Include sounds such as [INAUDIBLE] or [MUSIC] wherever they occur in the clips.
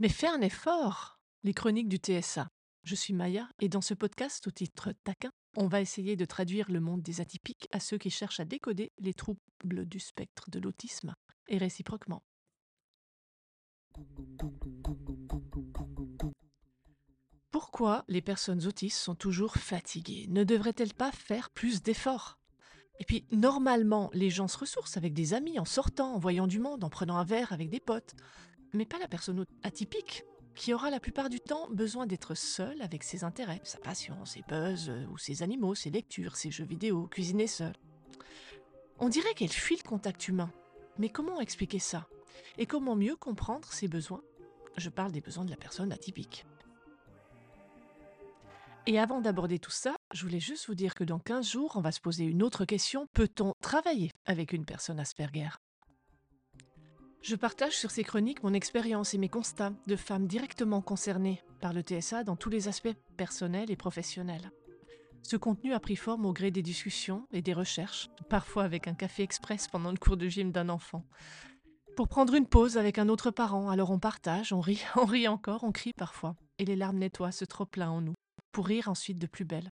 Mais fais un effort Les chroniques du TSA. Je suis Maya et dans ce podcast au titre taquin, on va essayer de traduire le monde des atypiques à ceux qui cherchent à décoder les troubles du spectre de l'autisme et réciproquement. Pourquoi les personnes autistes sont toujours fatiguées? Ne devraient-elles pas faire plus d'efforts? Et puis, normalement, les gens se ressourcent avec des amis, en sortant, en voyant du monde, en prenant un verre avec des potes. Mais pas la personne atypique, qui aura la plupart du temps besoin d'être seule avec ses intérêts, sa passion, ses buzz, euh, ou ses animaux, ses lectures, ses jeux vidéo, cuisiner seule. On dirait qu'elle fuit le contact humain. Mais comment expliquer ça? Et comment mieux comprendre ses besoins? Je parle des besoins de la personne atypique. Et avant d'aborder tout ça, je voulais juste vous dire que dans 15 jours, on va se poser une autre question. Peut-on travailler avec une personne Asperger? Je partage sur ces chroniques mon expérience et mes constats de femmes directement concernées par le TSA dans tous les aspects personnels et professionnels. Ce contenu a pris forme au gré des discussions et des recherches, parfois avec un café express pendant le cours de gym d'un enfant. Pour prendre une pause avec un autre parent, alors on partage, on rit, [LAUGHS] on rit encore, on crie parfois, et les larmes nettoient ce trop-plein en nous pour rire ensuite de plus belle.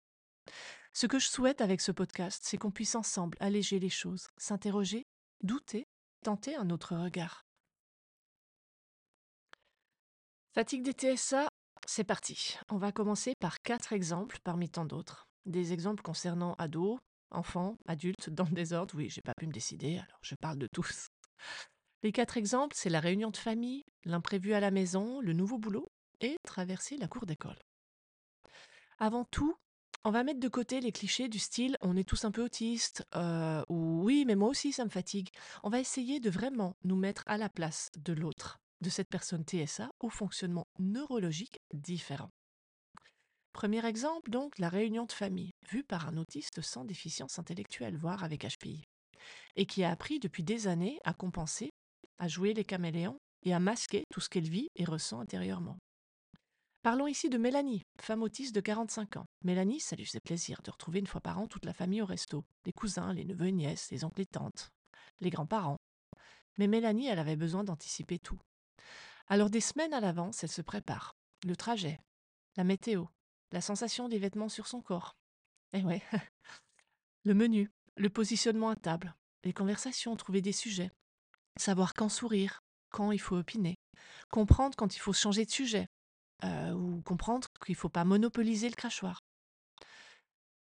Ce que je souhaite avec ce podcast, c'est qu'on puisse ensemble alléger les choses, s'interroger, douter, tenter un autre regard. Fatigue des TSA, c'est parti. On va commencer par quatre exemples parmi tant d'autres. Des exemples concernant ados, enfants, adultes, dans le désordre. Oui, j'ai pas pu me décider, alors je parle de tous. Les quatre exemples, c'est la réunion de famille, l'imprévu à la maison, le nouveau boulot et traverser la cour d'école. Avant tout, on va mettre de côté les clichés du style on est tous un peu autistes euh, ou oui mais moi aussi ça me fatigue. On va essayer de vraiment nous mettre à la place de l'autre, de cette personne TSA au fonctionnement neurologique différent. Premier exemple donc la réunion de famille, vue par un autiste sans déficience intellectuelle, voire avec HPI, et qui a appris depuis des années à compenser, à jouer les caméléons et à masquer tout ce qu'elle vit et ressent intérieurement. Parlons ici de Mélanie, femme autiste de 45 ans. Mélanie, ça lui faisait plaisir de retrouver une fois par an toute la famille au resto. Les cousins, les neveux et nièces, les oncles et tantes, les grands-parents. Mais Mélanie, elle avait besoin d'anticiper tout. Alors des semaines à l'avance, elle se prépare. Le trajet, la météo, la sensation des vêtements sur son corps. Eh ouais. [LAUGHS] le menu, le positionnement à table, les conversations, trouver des sujets. Savoir quand sourire, quand il faut opiner. Comprendre quand il faut changer de sujet, euh, ou comprendre qu'il ne faut pas monopoliser le crachoir.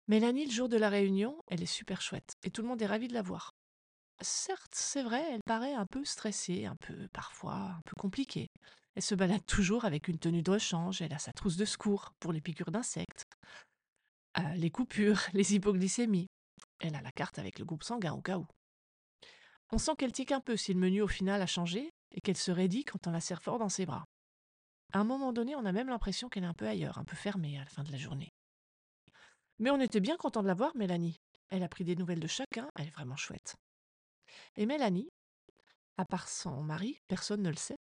Mélanie, le jour de la réunion, elle est super chouette et tout le monde est ravi de la voir. Certes, c'est vrai, elle paraît un peu stressée, un peu parfois un peu compliquée. Elle se balade toujours avec une tenue de rechange, elle a sa trousse de secours pour les piqûres d'insectes, euh, les coupures, [LAUGHS] les hypoglycémies. Elle a la carte avec le groupe sanguin au cas où. On sent qu'elle tique un peu si le menu au final a changé et qu'elle se raidit quand on la serre fort dans ses bras. À un moment donné, on a même l'impression qu'elle est un peu ailleurs, un peu fermée à la fin de la journée. Mais on était bien content de la voir, Mélanie. Elle a pris des nouvelles de chacun, elle est vraiment chouette. Et Mélanie, à part son mari, personne ne le sait.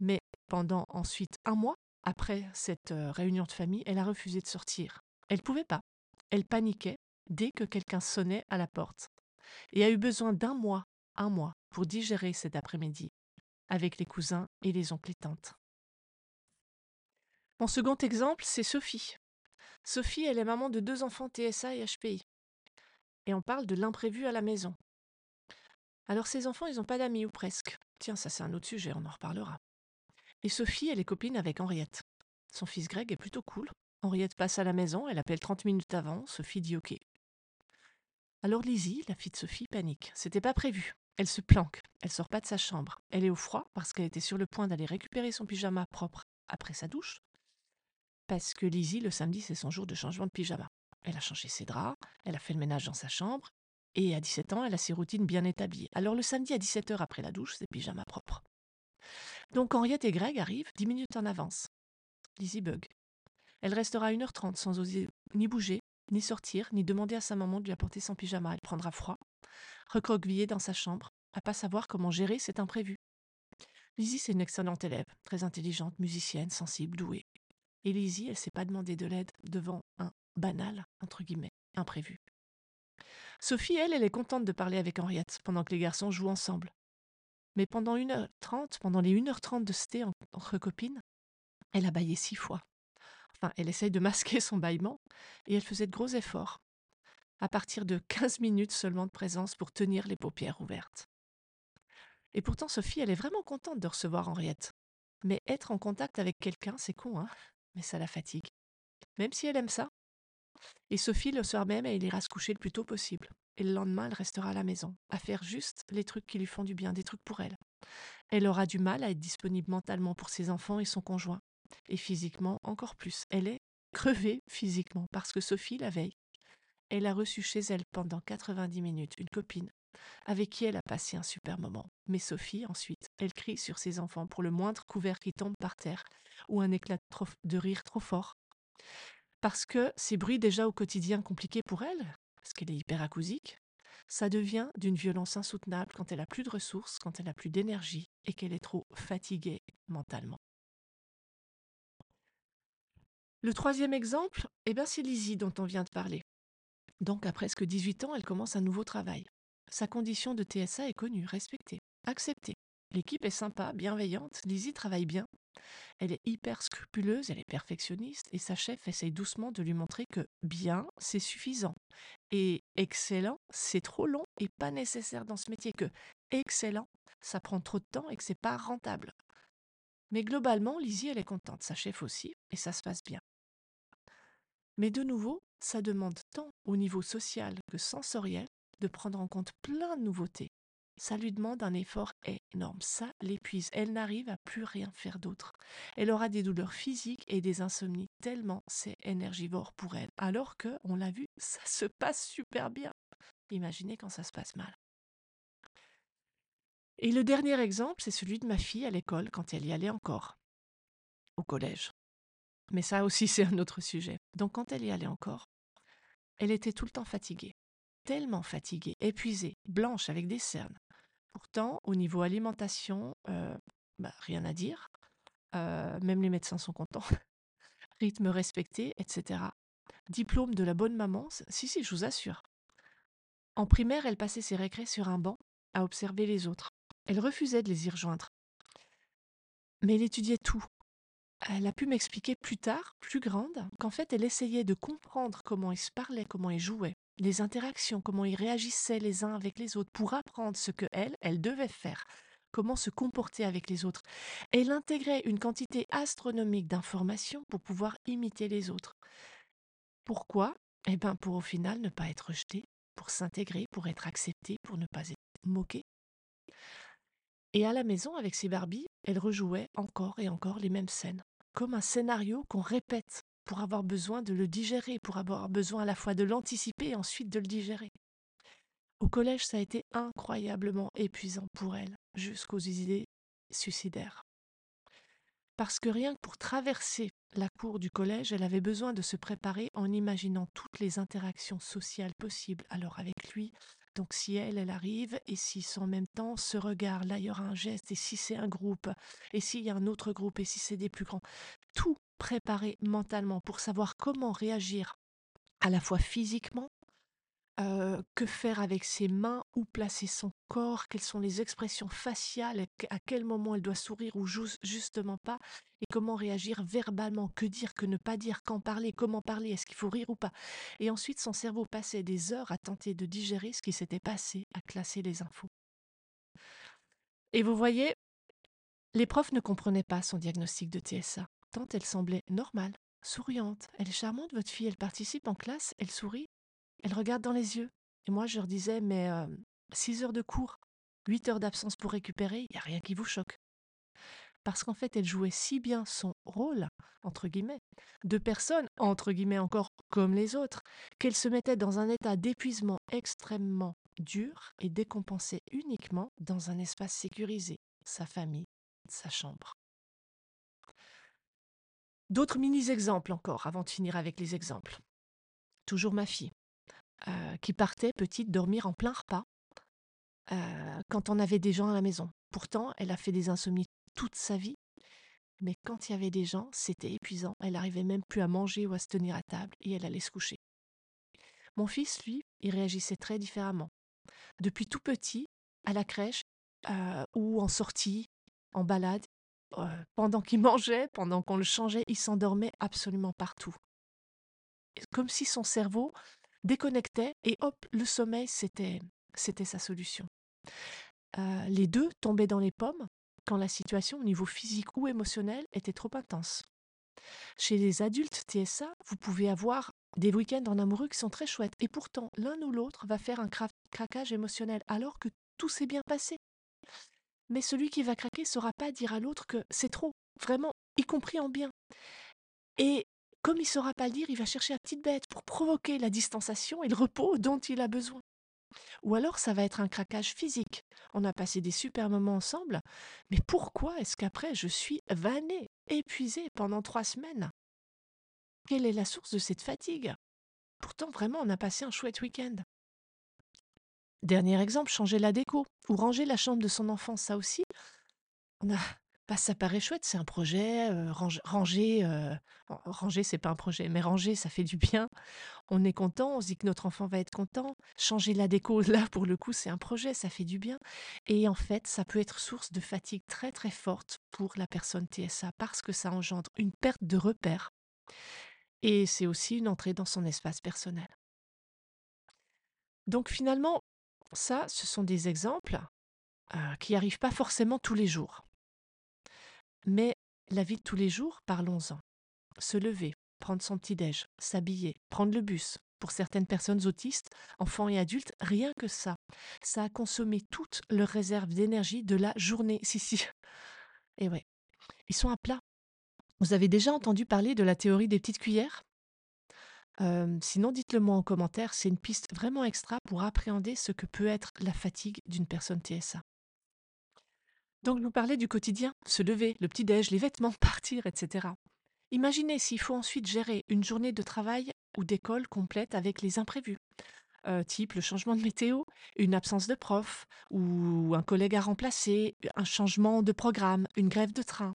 Mais pendant ensuite un mois, après cette euh, réunion de famille, elle a refusé de sortir. Elle ne pouvait pas. Elle paniquait dès que quelqu'un sonnait à la porte. Et a eu besoin d'un mois, un mois, pour digérer cet après-midi, avec les cousins et les oncles et tantes. Mon second exemple, c'est Sophie. Sophie, elle est maman de deux enfants TSA et HPI. Et on parle de l'imprévu à la maison. Alors ces enfants, ils n'ont pas d'amis ou presque. Tiens, ça c'est un autre sujet, on en reparlera. Et Sophie, elle est copine avec Henriette. Son fils Greg est plutôt cool. Henriette passe à la maison, elle appelle 30 minutes avant, Sophie dit OK. Alors Lizzie, la fille de Sophie, panique. C'était pas prévu. Elle se planque, elle sort pas de sa chambre. Elle est au froid parce qu'elle était sur le point d'aller récupérer son pyjama propre après sa douche parce que Lizzie, le samedi, c'est son jour de changement de pyjama. Elle a changé ses draps, elle a fait le ménage dans sa chambre, et à 17 ans, elle a ses routines bien établies. Alors le samedi à 17h après la douche, c'est pyjama propre. Donc Henriette et Greg arrivent 10 minutes en avance. Lizzie bug. Elle restera 1h30 sans oser ni bouger, ni sortir, ni demander à sa maman de lui apporter son pyjama. Elle prendra froid, recroquevillée dans sa chambre, à pas savoir comment gérer cet imprévu. Lizzie, c'est une excellente élève, très intelligente, musicienne, sensible, douée. Lizzie, elle s'est pas demandé de l'aide devant un banal, entre guillemets, imprévu. Sophie, elle, elle est contente de parler avec Henriette pendant que les garçons jouent ensemble. Mais pendant 1h30, pendant les 1h30 de sté entre copines, elle a baillé six fois. Enfin, elle essaye de masquer son bâillement et elle faisait de gros efforts, à partir de 15 minutes seulement de présence pour tenir les paupières ouvertes. Et pourtant, Sophie, elle est vraiment contente de recevoir Henriette. Mais être en contact avec quelqu'un, c'est con, hein Mais ça la fatigue. Même si elle aime ça. Et Sophie, le soir même, elle ira se coucher le plus tôt possible. Et le lendemain, elle restera à la maison, à faire juste les trucs qui lui font du bien, des trucs pour elle. Elle aura du mal à être disponible mentalement pour ses enfants et son conjoint. Et physiquement, encore plus. Elle est crevée physiquement parce que Sophie, la veille, elle a reçu chez elle pendant 90 minutes une copine avec qui elle a passé un super moment. Mais Sophie, ensuite, elle crie sur ses enfants pour le moindre couvert qui tombe par terre ou un éclat de rire trop fort. Parce que ces bruits déjà au quotidien compliqués pour elle, parce qu'elle est hyperacousique, ça devient d'une violence insoutenable quand elle a plus de ressources, quand elle a plus d'énergie et qu'elle est trop fatiguée mentalement. Le troisième exemple, eh ben c'est Lizzie dont on vient de parler. Donc à presque 18 ans, elle commence un nouveau travail. Sa condition de TSA est connue, respectée, acceptée. L'équipe est sympa, bienveillante, Lizzie travaille bien. Elle est hyper scrupuleuse, elle est perfectionniste et sa chef essaye doucement de lui montrer que bien, c'est suffisant. Et excellent, c'est trop long et pas nécessaire dans ce métier. Que excellent, ça prend trop de temps et que c'est pas rentable. Mais globalement, Lizzie, elle est contente, sa chef aussi, et ça se passe bien. Mais de nouveau, ça demande tant au niveau social que sensoriel de prendre en compte plein de nouveautés. Ça lui demande un effort énorme. Ça l'épuise. Elle n'arrive à plus rien faire d'autre. Elle aura des douleurs physiques et des insomnies tellement c'est énergivore pour elle. Alors que, on l'a vu, [LAUGHS] ça se passe super bien. Imaginez quand ça se passe mal. Et le dernier exemple, c'est celui de ma fille à l'école quand elle y allait encore. Au collège. Mais ça aussi, [LAUGHS] c'est un autre sujet. Donc quand elle y allait encore, elle était tout le temps fatiguée tellement fatiguée, épuisée, blanche avec des cernes. Pourtant, au niveau alimentation, euh, bah, rien à dire. Euh, même les médecins sont contents. [LAUGHS] Rythme respecté, etc. Diplôme de la bonne maman, si, si, je vous assure. En primaire, elle passait ses récrés sur un banc à observer les autres. Elle refusait de les y rejoindre. Mais elle étudiait tout. Elle a pu m'expliquer plus tard, plus grande, qu'en fait, elle essayait de comprendre comment ils se parlaient, comment ils jouaient les interactions, comment ils réagissaient les uns avec les autres pour apprendre ce que elle, elle devait faire, comment se comporter avec les autres. Elle intégrait une quantité astronomique d'informations pour pouvoir imiter les autres. Pourquoi? Eh bien, pour au final ne pas être rejetée, pour s'intégrer, pour être acceptée, pour ne pas être moquée. Et à la maison, avec ses Barbies, elle rejouait encore et encore les mêmes scènes, comme un scénario qu'on répète pour avoir besoin de le digérer, pour avoir besoin à la fois de l'anticiper et ensuite de le digérer. Au collège, ça a été incroyablement épuisant pour elle, jusqu'aux idées suicidaires. Parce que rien que pour traverser la cour du collège, elle avait besoin de se préparer en imaginant toutes les interactions sociales possibles. Alors avec lui, donc si elle, elle arrive, et si en même temps ce regard, là il y aura un geste, et si c'est un groupe, et s'il y a un autre groupe, et si c'est des plus grands, tout préparer mentalement pour savoir comment réagir à la fois physiquement, que faire avec ses mains, où placer son corps, quelles sont les expressions faciales, à quel moment elle doit sourire ou justement pas, et comment réagir verbalement, que dire, que ne pas dire, quand parler, comment parler, est-ce qu'il faut rire ou pas. Et ensuite, son cerveau passait des heures à tenter de digérer ce qui s'était passé, à classer les infos. Et vous voyez, les profs ne comprenaient pas son diagnostic de TSA elle semblait normale, souriante. Elle est charmante, votre fille, elle participe en classe, elle sourit, elle regarde dans les yeux. Et moi, je leur disais, mais euh, six heures de cours, huit heures d'absence pour récupérer, il n'y a rien qui vous choque. Parce qu'en fait, elle jouait si bien son rôle, entre guillemets, de personne, entre guillemets encore, comme les autres, qu'elle se mettait dans un état d'épuisement extrêmement dur et décompensait uniquement dans un espace sécurisé, sa famille, sa chambre. D'autres mini-exemples encore, avant de finir avec les exemples. Toujours ma fille, euh, qui partait petite dormir en plein repas euh, quand on avait des gens à la maison. Pourtant, elle a fait des insomnies toute sa vie, mais quand il y avait des gens, c'était épuisant. Elle n'arrivait même plus à manger ou à se tenir à table et elle allait se coucher. Mon fils, lui, il réagissait très différemment. Depuis tout petit, à la crèche, euh, ou en sortie, en balade. Euh, pendant qu'il mangeait, pendant qu'on le changeait, il s'endormait absolument partout. Comme si son cerveau déconnectait et hop, le sommeil, c'était, sa solution. Euh, les deux tombaient dans les pommes quand la situation au niveau physique ou émotionnel était trop intense. Chez les adultes TSA, vous pouvez avoir des week-ends en amoureux qui sont très chouettes et pourtant l'un ou l'autre va faire un craquage émotionnel alors que tout s'est bien passé. Mais celui qui va craquer ne saura pas dire à l'autre que c'est trop, vraiment, y compris en bien. Et comme il ne saura pas le dire, il va chercher la petite bête pour provoquer la distanciation et le repos dont il a besoin. Ou alors ça va être un craquage physique. On a passé des super moments ensemble, mais pourquoi est-ce qu'après je suis vannée, épuisée pendant trois semaines? Quelle est la source de cette fatigue? Pourtant vraiment on a passé un chouette week-end. Dernier exemple, changer la déco ou ranger la chambre de son enfant, ça aussi? Bah, ça paraît chouette, c'est un projet, ranger, ranger, c'est pas un projet, mais ranger, ça fait du bien. On est content, on se dit que notre enfant va être content. Changer la déco, [LAUGHS] là, pour le coup, c'est un projet, ça fait du bien. Et en fait, ça peut être source de fatigue très très forte pour la personne TSA parce que ça engendre une perte de repère et c'est aussi une entrée dans son espace personnel. Donc finalement, ça, ce sont des exemples qui n'arrivent pas forcément tous les jours. Mais la vie de tous les jours, parlons-en. Se lever, prendre son petit-déj, s'habiller, prendre le bus. Pour certaines personnes autistes, enfants et adultes, rien que ça. Ça a consommé toute leur réserve d'énergie de la journée. [LAUGHS] Si, si. Et ouais, ils sont à plat. Vous avez déjà entendu parler de la théorie des petites cuillères? Sinon, dites-le moi en commentaire. C'est une piste vraiment extra pour appréhender ce que peut être la fatigue d'une personne TSA. Donc, je vous parlais du quotidien, se lever, le petit-déj, les vêtements, [LAUGHS] partir, etc. Imaginez s'il faut ensuite gérer une journée de travail ou d'école complète avec les imprévus, euh, type le changement de météo, une absence de prof, ou un collègue à remplacer, un changement de programme, une grève de train.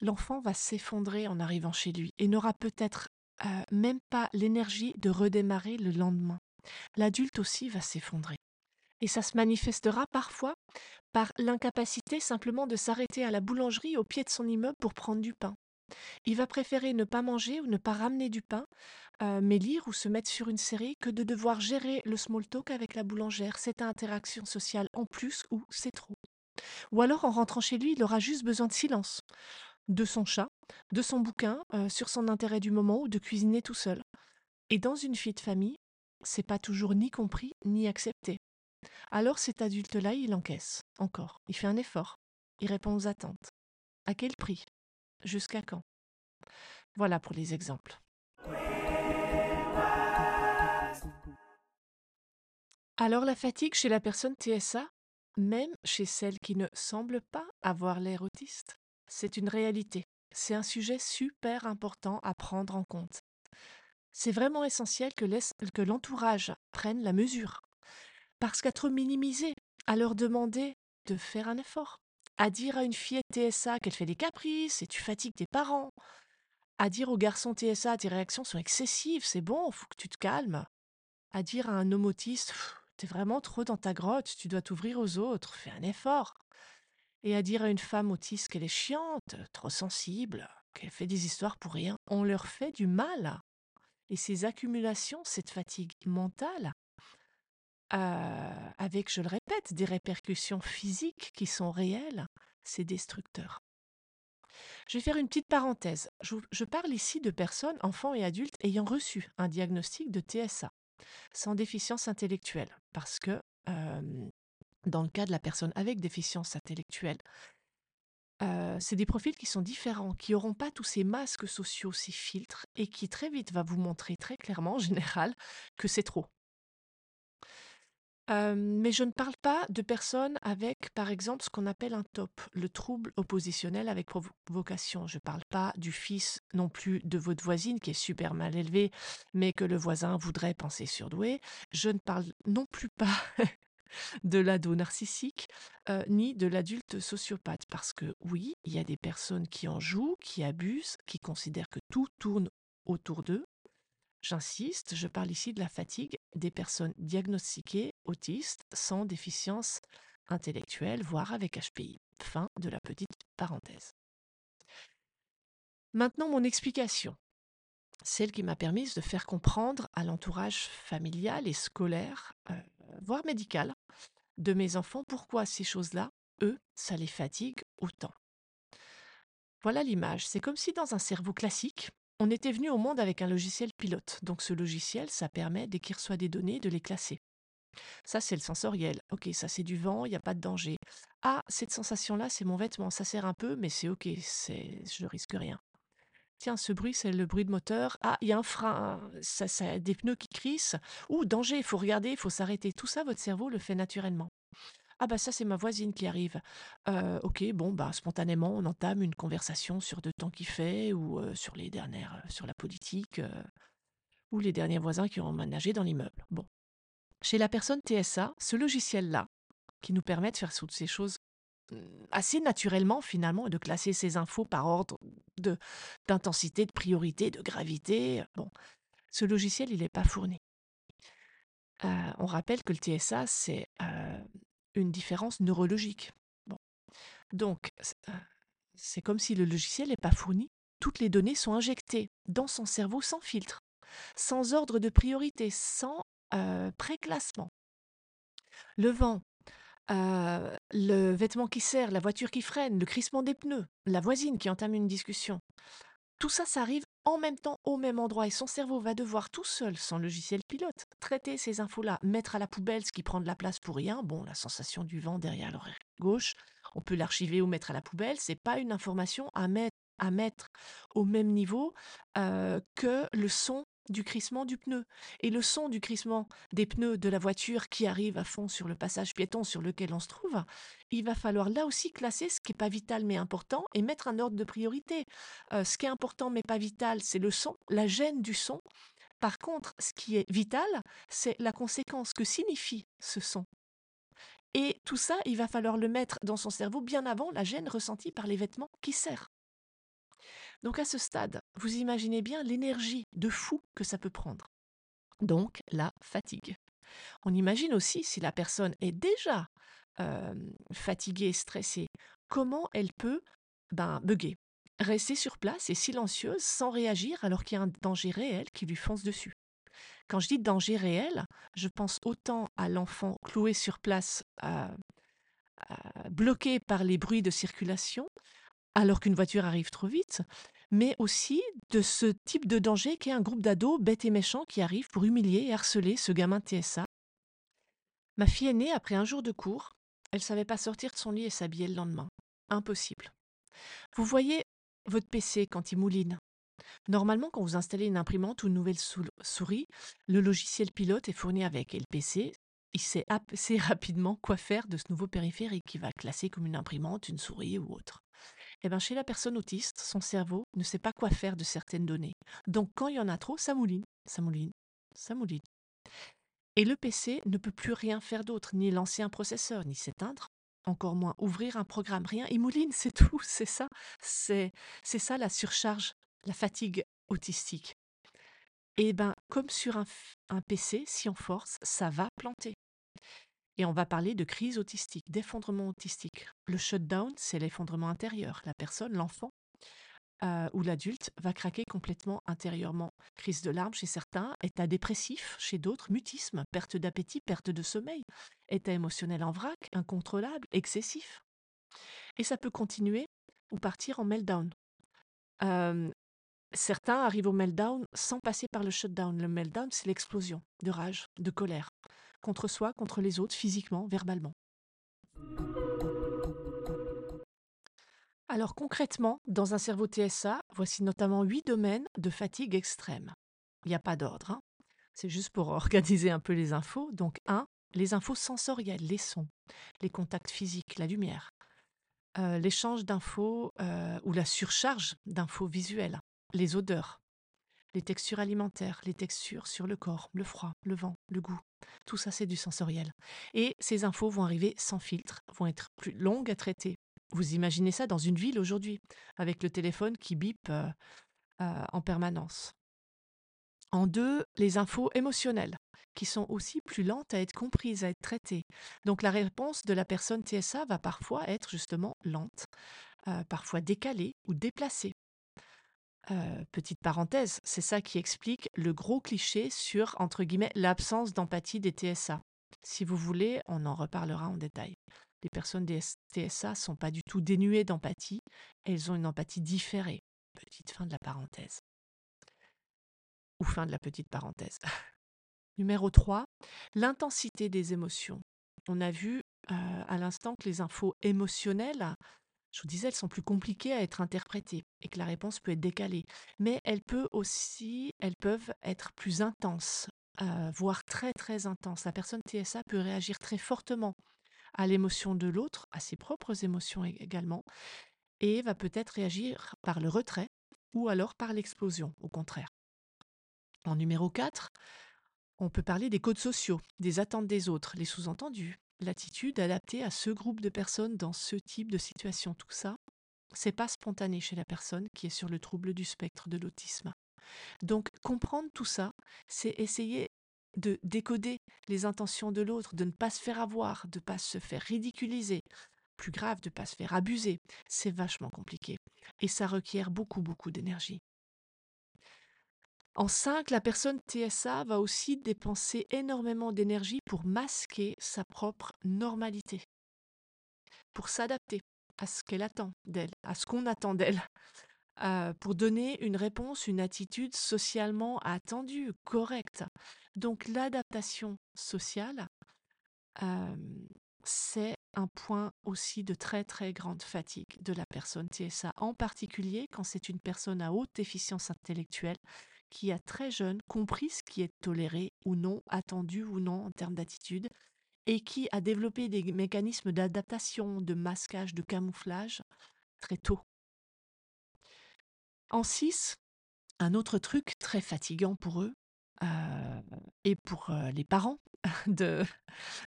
L'enfant va s'effondrer en arrivant chez lui et n'aura peut-être même pas l'énergie de redémarrer le lendemain. L'adulte aussi va s'effondrer. Et ça se manifestera parfois par l'incapacité simplement de s'arrêter à la boulangerie au pied de son immeuble pour prendre du pain. Il va préférer ne pas manger ou ne pas ramener du pain, euh, mais lire ou se mettre sur une série que de devoir gérer le small talk avec la boulangère, cette interaction sociale en plus ou c'est trop. Ou alors en rentrant chez lui, il aura juste besoin de silence, de son chat, de son bouquin euh, sur son intérêt du moment ou de cuisiner tout seul. Et dans une fille de famille, c'est pas toujours ni compris ni accepté. Alors cet adulte-là, il encaisse, encore. Il fait un effort. Il répond aux attentes. À quel prix? Jusqu'à quand? Voilà pour les exemples. Alors la fatigue chez la personne TSA, même chez celle qui ne semble pas avoir l'air autiste, c'est une réalité. C'est un sujet super important à prendre en compte. C'est vraiment essentiel que l'entourage prenne la mesure parce qu'à trop minimiser, à leur demander de faire un effort, à dire à une fillette TSA qu'elle fait des caprices et tu fatigues tes parents, à dire au garçon TSA tes réactions sont excessives, c'est bon, faut que tu te calmes, à dire à un homme autiste t'es vraiment trop dans ta grotte, tu dois t'ouvrir aux autres, fais un effort, et à dire à une femme autiste qu'elle est chiante, trop sensible, qu'elle fait des histoires pour rien, on leur fait du mal. Et ces accumulations, cette fatigue mentale, avec, je le répète, des répercussions physiques qui sont réelles, c'est destructeur. Je vais faire une petite parenthèse. Je, parle ici de personnes, enfants et adultes, ayant reçu un diagnostic de TSA, sans déficience intellectuelle, parce que dans le cas de la personne avec déficience intellectuelle, c'est des profils qui sont différents, qui n'auront pas tous ces masques sociaux, ces filtres, et qui très vite va vous montrer très clairement, en général, que c'est trop mais je ne parle pas de personnes avec, par exemple, ce qu'on appelle un TOP, le trouble oppositionnel avec provocation. Je ne parle pas du fils non plus de votre voisine qui est super mal élevé, mais que le voisin voudrait penser surdoué. Je ne parle non plus pas [LAUGHS] de l'ado narcissique, ni de l'adulte sociopathe. Parce que oui, il y a des personnes qui en jouent, qui abusent, qui considèrent que tout tourne autour d'eux. J'insiste, je parle ici de la fatigue des personnes diagnostiquées autistes sans déficience intellectuelle, voire avec HPI. Fin de la petite parenthèse. Maintenant, mon explication, celle qui m'a permis de faire comprendre à l'entourage familial et scolaire, euh, voire médical, de mes enfants pourquoi ces choses-là, eux, ça les fatigue autant. Voilà l'image. C'est comme si dans un cerveau classique, on était venu au monde avec un logiciel pilote. Donc ce logiciel, ça permet, dès qu'il reçoit des données, de les classer. Ça, c'est le sensoriel. Ok, ça c'est du vent, il n'y a pas de danger. Ah, cette sensation-là, c'est mon vêtement, ça sert un peu, mais c'est ok, je risque rien. Tiens, ce bruit, c'est le bruit de moteur. Ah, il y a un frein, ça, ça, des pneus qui crissent. Ouh, danger, il faut regarder, il faut s'arrêter. Tout ça, votre cerveau le fait naturellement. Ah bah ça, c'est ma voisine qui arrive. Euh, ok, bon, bah spontanément, on entame une conversation sur le temps qu'il fait ou euh, sur les dernières, euh, sur la politique ou les derniers voisins qui ont emménagé dans l'immeuble. Bon. Chez la personne TSA, ce logiciel-là, qui nous permet de faire toutes ces choses assez naturellement finalement de classer ces infos par ordre de d'intensité, de priorité, de gravité. Bon, ce logiciel, il n'est pas fourni. Euh, on rappelle que le TSA, c'est euh, une différence neurologique. Bon. Donc, euh, c'est comme si le logiciel n'est pas fourni. Toutes les données sont injectées dans son cerveau sans filtre, sans ordre de priorité, sans préclassement. Le vent, le vêtement qui serre, la voiture qui freine, le crissement des pneus, la voisine qui entame une discussion. Tout ça, ça arrive en même temps au même endroit et son cerveau va devoir tout seul, sans logiciel pilote, traiter ces infos-là, mettre à la poubelle ce qui prend de la place pour rien. Bon, la sensation du vent derrière l'oreille gauche, on peut l'archiver ou mettre à la poubelle. C'est pas une information à mettre, à mettre au même niveau que le son du crissement du pneu. Et le son du crissement des pneus de la voiture qui arrive à fond sur le passage piéton sur lequel on se trouve, il va falloir là aussi classer ce qui n'est pas vital mais important et mettre un ordre de priorité. Euh, ce qui est important mais pas vital, c'est le son, la gêne du son. Par contre, ce qui est vital, c'est la conséquence que signifie ce son? Et tout ça, il va falloir le mettre dans son cerveau bien avant la gêne ressentie par les vêtements qui serrent. Donc à ce stade, vous imaginez bien l'énergie de fou que ça peut prendre. Donc la fatigue. On imagine aussi si la personne est déjà fatiguée, stressée, comment elle peut ben, bugger, rester sur place et silencieuse sans réagir alors qu'il y a un danger réel qui lui fonce dessus. Quand je dis danger réel, je pense autant à l'enfant cloué sur place, bloqué par les bruits de circulation, alors qu'une voiture arrive trop vite, mais aussi de ce type de danger qu'est un groupe d'ados bêtes et méchants qui arrivent pour humilier et harceler ce gamin TSA. Ma fille est née après un jour de cours. Elle savait pas sortir de son lit et s'habiller le lendemain. Impossible. Vous voyez votre PC quand il mouline. Normalement, quand vous installez une imprimante ou une nouvelle souris, le logiciel pilote est fourni avec. Et le PC, il sait assez [LAUGHS] rapidement quoi faire de ce nouveau périphérique qui va classer comme une imprimante, une souris ou autre. Eh ben, chez la personne autiste, son cerveau ne sait pas quoi faire de certaines données. Donc quand il y en a trop, ça mouline, ça mouline, ça mouline. Et le PC ne peut plus rien faire d'autre, ni lancer un processeur, ni s'éteindre, encore moins ouvrir un programme, rien. Il mouline, [LAUGHS] c'est tout, c'est ça. C'est, ça la surcharge, la fatigue autistique. Et ben, comme sur un PC, si on force, ça va planter. Et on va parler de crise autistique, d'effondrement autistique. Le shutdown, c'est l'effondrement intérieur. La personne, l'enfant euh, ou l'adulte va craquer complètement intérieurement. Crise de larmes chez certains, état dépressif chez d'autres, mutisme, perte d'appétit, perte de sommeil, état émotionnel en vrac, incontrôlable, excessif. Et ça peut continuer ou partir en meltdown. Euh, certains arrivent au meltdown sans passer par le shutdown. Le meltdown, c'est l'explosion de rage, de colère contre soi, contre les autres, physiquement, verbalement. Alors concrètement, dans un cerveau TSA, voici notamment huit domaines de fatigue extrême. Il n'y a pas d'ordre, hein. c'est juste pour [LAUGHS] organiser un peu les infos. Donc 1, les infos sensorielles, les sons, les contacts physiques, la lumière, euh, l'échange d'infos euh, ou la surcharge d'infos visuelles, les odeurs, les textures alimentaires, les textures sur le corps, le froid, le vent, le goût. Tout ça, c'est du sensoriel. Et ces infos vont arriver sans filtre, vont être plus longues à traiter. Vous imaginez ça dans une ville aujourd'hui, avec le téléphone qui bip euh, euh, en permanence. En deux, les infos émotionnelles. qui sont aussi plus lentes à être comprises, à être traitées. Donc la réponse de la personne TSA va parfois être justement lente, euh, parfois décalée ou déplacée. Euh, petite parenthèse, c'est ça qui explique le gros cliché sur, entre guillemets, l'absence d'empathie des TSA. Si vous voulez, on en reparlera en détail. Les personnes des TSA sont pas du tout dénuées d'empathie, elles ont une empathie différée. Petite fin de la parenthèse. Ou fin de la petite parenthèse. [LAUGHS] Numéro 3, l'intensité des émotions. On a vu euh, à l'instant que les infos émotionnelles je vous disais, elles sont plus compliquées à être interprétées et que la réponse peut être décalée. Mais elles, peuvent aussi, elles peuvent être plus intenses, euh, voire très très intenses. La personne TSA peut réagir très fortement à l'émotion de l'autre, à ses propres émotions également, et va peut-être réagir par le retrait ou alors par l'explosion, au contraire. En numéro 4, on peut parler des codes sociaux, des attentes des autres, les sous-entendus, l'attitude adaptée à ce groupe de personnes dans ce type de situation. Tout ça, c'est pas spontané chez la personne qui est sur le trouble du spectre de l'autisme. Donc comprendre tout ça, c'est essayer de décoder les intentions de l'autre, de ne pas se faire avoir, de ne pas se faire ridiculiser, plus grave, de ne pas se faire abuser. C'est vachement compliqué et ça requiert beaucoup, beaucoup d'énergie. En 5, la personne TSA va aussi dépenser énormément d'énergie pour masquer sa propre normalité, pour s'adapter à ce qu'elle attend d'elle, à ce qu'on attend d'elle, [LAUGHS] euh, pour donner une réponse, une attitude socialement attendue, correcte. Donc l'adaptation sociale, euh, c'est un point aussi de très très grande fatigue de la personne TSA, en particulier quand c'est une personne à haute efficience intellectuelle qui a très jeune compris ce qui est toléré ou non, attendu ou non en termes d'attitude, et qui a développé des mécanismes d'adaptation, de masquage, de camouflage très tôt. En 6, un autre truc très fatigant pour eux, euh, et pour euh, les parents [LAUGHS] de,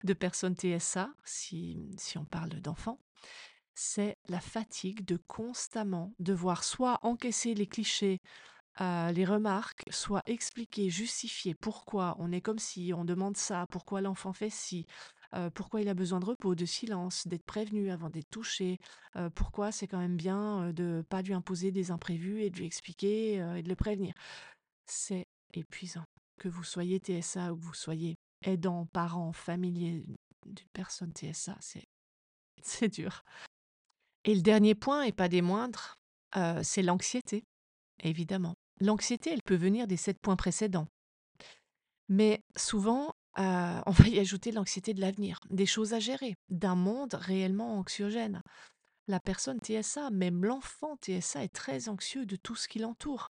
de personnes TSA, si, si on parle d'enfants, c'est la fatigue de constamment devoir soit encaisser les clichés les remarques soient expliquées, justifiées. Pourquoi on est comme si, on demande ça, pourquoi l'enfant fait ci, pourquoi il a besoin de repos, de silence, d'être prévenu avant d'être touché, pourquoi c'est quand même bien de ne pas lui imposer des imprévus et de lui expliquer et de le prévenir? C'est épuisant. Que vous soyez TSA ou que vous soyez aidant, parent, familier d'une personne TSA, c'est [LAUGHS] c'est dur. Et le dernier point, et pas des moindres, c'est l'anxiété, évidemment. L'anxiété, elle peut venir des sept points précédents. Mais souvent, euh, [LAUGHS] on va y ajouter l'anxiété de l'avenir, des choses à gérer, d'un monde réellement anxiogène. La personne TSA, même l'enfant TSA, est très anxieux de tout ce qui l'entoure.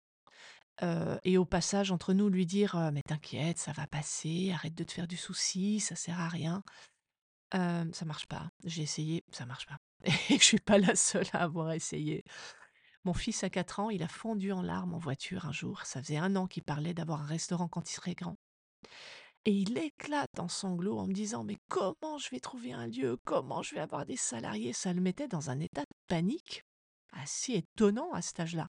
Euh, et au passage, entre nous, lui dire euh, Mais t'inquiète, ça va passer, arrête de te faire du souci, ça sert à rien. ça marche pas. J'ai essayé, ça marche pas. [LAUGHS] Et je suis pas la seule à avoir essayé. Mon fils a 4 ans, il a fondu en larmes en voiture un jour. Ça faisait un an qu'il parlait d'avoir un restaurant quand il serait grand. Et il éclate en sanglots en me disant Mais comment je vais trouver un lieu? Comment je vais avoir des salariés? Ça le mettait dans un état de panique assez étonnant à cet âge-là.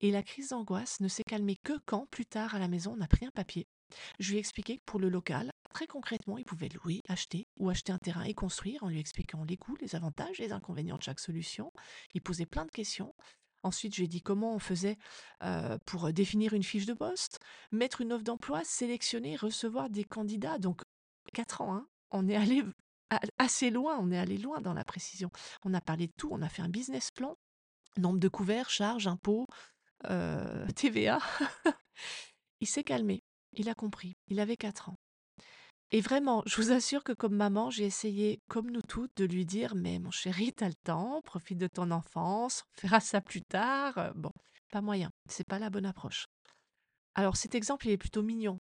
Et la crise d'angoisse ne s'est calmée que quand, plus tard à la maison, on a pris un papier. Je lui ai expliqué que pour le local, très concrètement, il pouvait louer, acheter ou acheter un terrain et construire en lui expliquant les coûts, les avantages, les inconvénients de chaque solution. Il posait plein de questions. Ensuite, j'ai dit comment on faisait pour définir une fiche de poste, mettre une offre d'emploi, sélectionner, recevoir des candidats. Donc, quatre ans, hein, on est allé assez loin, on est allé loin dans la précision. On a parlé de tout, on a fait un business plan, nombre de couverts, charges, impôts, TVA. [LAUGHS] il s'est calmé, il a compris, il avait quatre ans. Et vraiment, je vous assure que comme maman, j'ai essayé, comme nous toutes, de lui dire, mais mon chéri, t'as le temps, profite de ton enfance, on fera ça plus tard. Euh, bon, pas moyen, c'est pas la bonne approche. Alors cet exemple, il est plutôt mignon.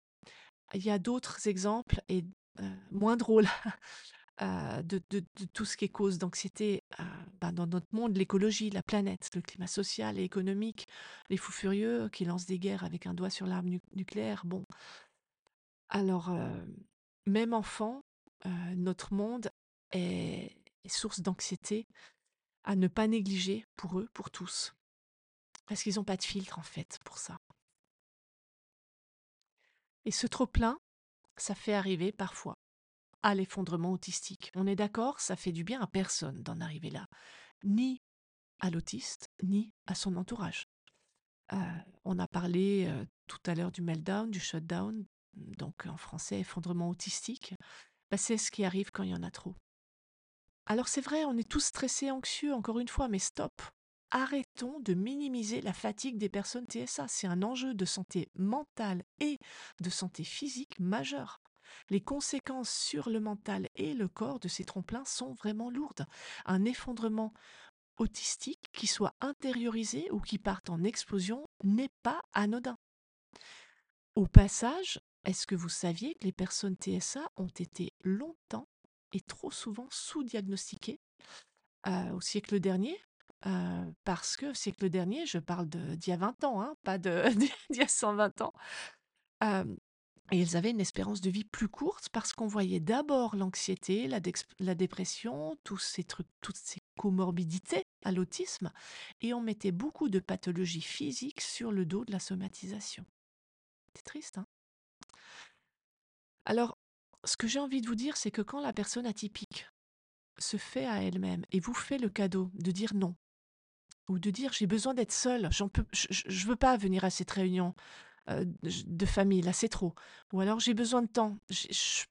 Il y a d'autres exemples et euh, moins drôles [LAUGHS] euh, de, tout ce qui est cause d'anxiété ben, dans notre monde, l'écologie, la planète, le climat social et économique, les fous furieux qui lancent des guerres avec un doigt sur l'arme nucléaire. Bon, alors même enfant, notre monde est, source d'anxiété à ne pas négliger pour eux, pour tous. Parce qu'ils n'ont pas de filtre en fait pour ça. Et ce trop-plein, ça fait arriver parfois à l'effondrement autistique. On est d'accord, ça fait du bien à personne d'en arriver là, ni à l'autiste, ni à son entourage. Euh, on a parlé euh, tout à l'heure du meltdown, du shutdown, donc en français effondrement autistique. Bah, c'est ce qui arrive quand il y en a trop. Alors c'est vrai, on est tous stressés, anxieux, encore une fois, mais stop. Arrêtons de minimiser la fatigue des personnes TSA. C'est un enjeu de santé mentale et de santé physique majeur. Les conséquences sur le mental et le corps de ces tromplins sont vraiment lourdes. Un effondrement autistique qui soit intériorisé ou qui parte en explosion n'est pas anodin. Au passage, est-ce que vous saviez que les personnes TSA ont été longtemps et trop souvent sous-diagnostiquées euh, au siècle dernier? Euh, parce que siècle dernier, je parle d'il y a 20 ans, hein, pas [LAUGHS] d'il y a 120 ans, et ils avaient une espérance de vie plus courte parce qu'on voyait d'abord l'anxiété, la, la dépression, tous ces trucs, toutes ces comorbidités à l'autisme, et on mettait beaucoup de pathologies physiques sur le dos de la somatisation. C'est triste, hein? Alors, ce que j'ai envie de vous dire, c'est que quand la personne atypique se fait à elle-même et vous fait le cadeau de dire non, ou de dire j'ai besoin d'être seule, je ne veux pas venir à cette réunion de famille, là c'est trop. Ou alors j'ai besoin de temps,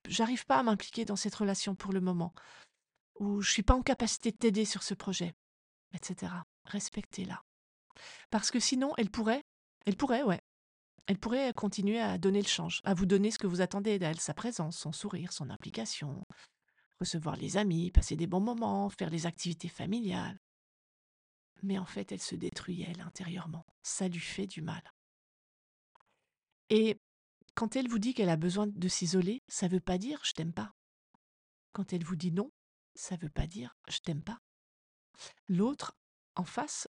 j'arrive pas à m'impliquer dans cette relation pour le moment. Ou je suis pas en capacité de t'aider sur ce projet, etc. Respectez-la. Parce que sinon, elle pourrait, elle pourrait, ouais, elle pourrait continuer à donner le change, à vous donner ce que vous attendez d'elle, sa présence, son sourire, son implication, recevoir les amis, passer des bons moments, faire les activités familiales. Mais en fait, elle se détruit, elle, intérieurement. Ça lui fait du mal. Et quand elle vous dit qu'elle a besoin de s'isoler, ça ne veut pas dire je t'aime pas. Quand elle vous dit non, ça ne veut pas dire je t'aime pas. L'autre, en face,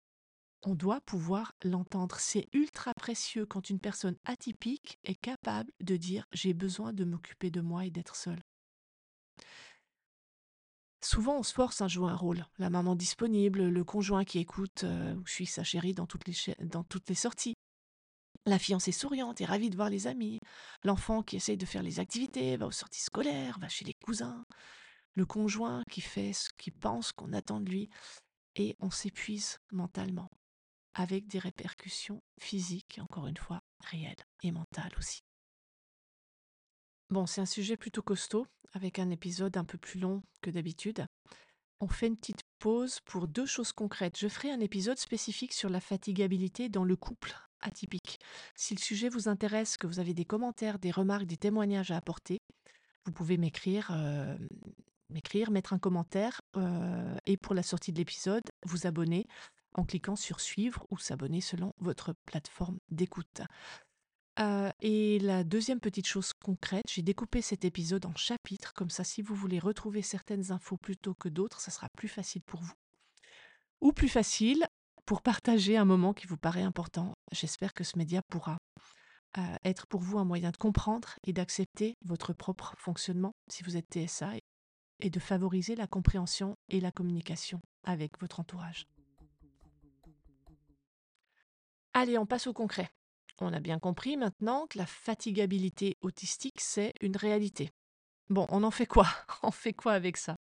on doit pouvoir l'entendre. C'est ultra précieux quand une personne atypique est capable de dire j'ai besoin de m'occuper de moi et d'être seule. Souvent, on se force à jouer un rôle. La maman disponible, le conjoint qui écoute, euh, ou je suis sa chérie dans toutes les, dans toutes les sorties. La fiancée souriante et ravie de voir les amis. L'enfant qui essaye de faire les activités, va aux sorties scolaires, va chez les cousins. Le conjoint qui fait ce qu'il pense qu'on attend de lui. Et on s'épuise mentalement, avec des répercussions physiques, encore une fois, réelles et mentales aussi. Bon, c'est un sujet plutôt costaud, avec un épisode un peu plus long que d'habitude. On fait une petite pause pour deux choses concrètes. Je ferai un épisode spécifique sur la fatigabilité dans le couple atypique. Si le sujet vous intéresse, que vous avez des commentaires, des remarques, des témoignages à apporter, vous pouvez m'écrire, euh, m'écrire, mettre un commentaire euh, et pour la sortie de l'épisode, vous abonner en cliquant sur suivre ou s'abonner selon votre plateforme d'écoute. Euh, et la deuxième petite chose concrète, j'ai découpé cet épisode en chapitres, comme ça si vous voulez retrouver certaines infos plutôt que d'autres, ça sera plus facile pour vous. Ou plus facile pour partager un moment qui vous paraît important. J'espère que ce média pourra euh, être pour vous un moyen de comprendre et d'accepter votre propre fonctionnement si vous êtes TSA et de favoriser la compréhension et la communication avec votre entourage. Allez, on passe au concret. On a bien compris maintenant que la fatigabilité autistique, c'est une réalité. Bon, on en fait quoi? [LAUGHS] On fait quoi avec ça?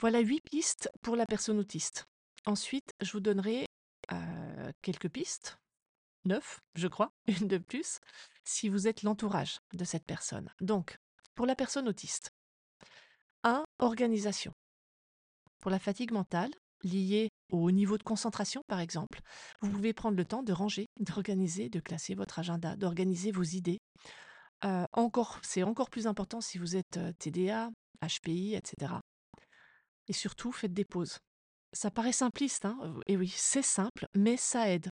Voilà huit pistes pour la personne autiste. Ensuite, je vous donnerai euh, quelques pistes, neuf, je crois, [LAUGHS] une de plus, si vous êtes l'entourage de cette personne. Donc, pour la personne autiste, 1. Organisation. Pour la fatigue mentale, liée au niveau de concentration, par exemple, vous pouvez prendre le temps de ranger, [LAUGHS] d'organiser, de classer votre agenda, d'organiser vos idées. Euh, encore, c'est encore plus important si vous êtes euh, TDA, HPI, etc. Et surtout, faites des pauses. Ça paraît simpliste, hein et oui, c'est simple, mais ça aide.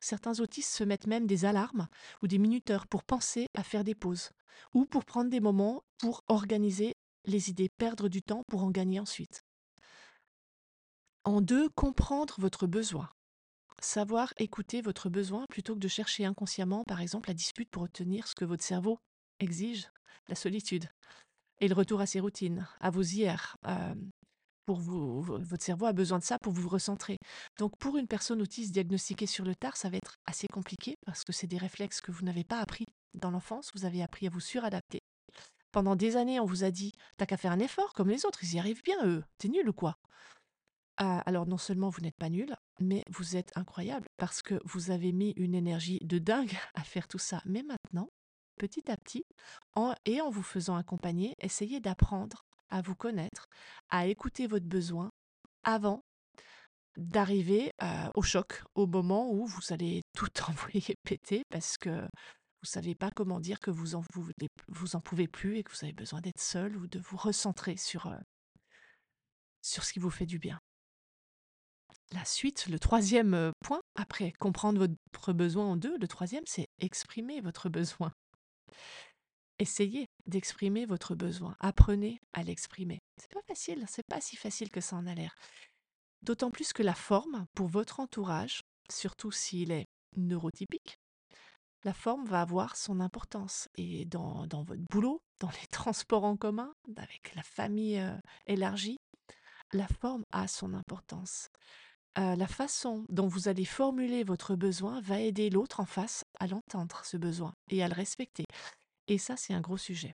Certains autistes se mettent même des alarmes ou des minuteurs pour penser à faire des pauses, ou pour prendre des moments pour organiser les idées, perdre du temps pour en gagner ensuite. En deux, comprendre votre besoin. Savoir écouter votre besoin plutôt que de chercher inconsciemment, par exemple, la dispute pour obtenir ce que votre cerveau exige, la solitude, et le retour à ses routines, à vos hier. Pour vous, votre cerveau a besoin de ça pour vous recentrer. Donc pour une personne autiste diagnostiquée sur le tard, ça va être assez compliqué parce que c'est des réflexes que vous n'avez pas appris dans l'enfance, vous avez appris à vous suradapter. Pendant des années, on vous a dit: «Tu qu'à faire un effort comme les autres, ils y arrivent bien eux. Tu nul ou quoi?» Ah, alors non seulement vous n'êtes pas nul, mais vous êtes incroyable parce que vous avez mis une énergie de dingue [LAUGHS] à faire tout ça. Mais maintenant, petit à petit, et en vous faisant accompagner, essayez d'apprendre à vous connaître, à écouter votre besoin avant d'arriver, au choc, au moment où vous allez [LAUGHS] tout [LAUGHS] envoyer péter parce que vous savez pas comment dire que vous en vous en pouvez plus et que vous avez besoin d'être seul ou de vous recentrer sur, sur ce qui vous fait du bien. La suite, le troisième point, après comprendre votre besoin en deux, le troisième, c'est exprimer votre besoin. Essayez d'exprimer votre besoin. Apprenez à l'exprimer. C'est pas facile, c'est pas si facile que ça en a l'air. D'autant plus que la forme, pour votre entourage, surtout s'il est neurotypique, la forme va avoir son importance. Et dans, dans votre boulot, [LAUGHS] dans les transports en commun, avec la famille élargie, la forme a son importance. La façon dont vous allez formuler votre besoin va aider l'autre en face à l'entendre, ce besoin, et à le respecter. Et ça, c'est un gros sujet.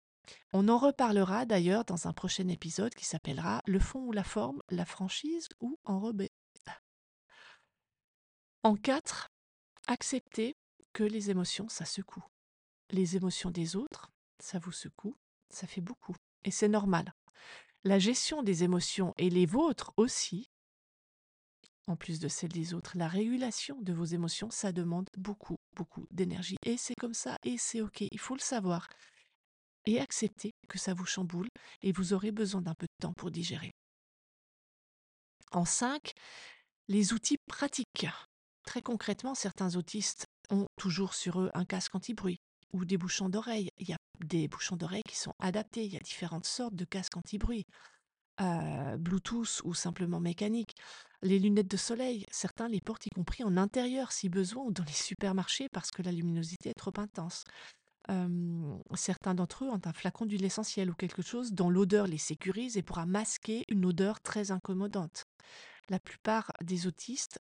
On en reparlera d'ailleurs dans un prochain épisode qui s'appellera Le fond ou la forme, la franchise ou enrobé. En quatre, acceptez que les émotions, ça secoue. Les émotions des autres, ça vous secoue, ça fait beaucoup. Et c'est normal. La gestion des émotions et les vôtres aussi, en plus de celles des autres, la régulation de vos émotions, ça demande beaucoup, beaucoup d'énergie. Et c'est comme ça, et c'est OK, il faut le savoir et acceptez que ça vous chamboule et vous aurez besoin d'un peu de temps pour digérer. En 5, les outils pratiques. Très concrètement, certains autistes ont toujours sur eux un casque anti-bruit ou des bouchons d'oreilles. Il y a des bouchons d'oreilles qui sont adaptés. Il y a différentes sortes de casques anti-bruit. Euh, Bluetooth ou simplement mécanique. Les lunettes de soleil, certains les portent y compris en intérieur si besoin ou dans les supermarchés parce que la luminosité est trop intense certains d'entre eux ont un flacon d'huile essentielle ou quelque chose dont l'odeur les sécurise et pourra masquer une odeur très incommodante. La plupart des autistes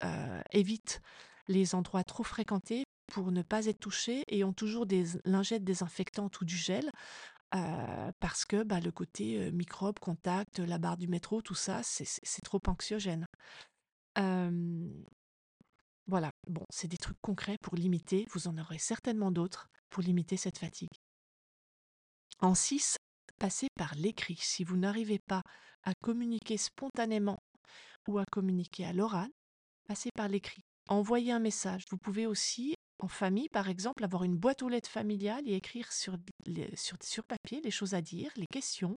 évitent les endroits trop fréquentés pour ne pas être touchés et ont toujours des lingettes désinfectantes ou du gel parce que bah, le côté microbe, contact, la barre du métro, tout ça, c'est trop anxiogène. voilà, bon, c'est des trucs concrets pour limiter, vous en aurez certainement d'autres pour limiter cette fatigue. En 6, passez par l'écrit. Si vous n'arrivez pas à communiquer spontanément ou à communiquer à l'oral, passez par l'écrit. Envoyez un message. Vous pouvez aussi, en famille par exemple, avoir une boîte aux lettres familiale et écrire sur, papier les choses à dire, les questions,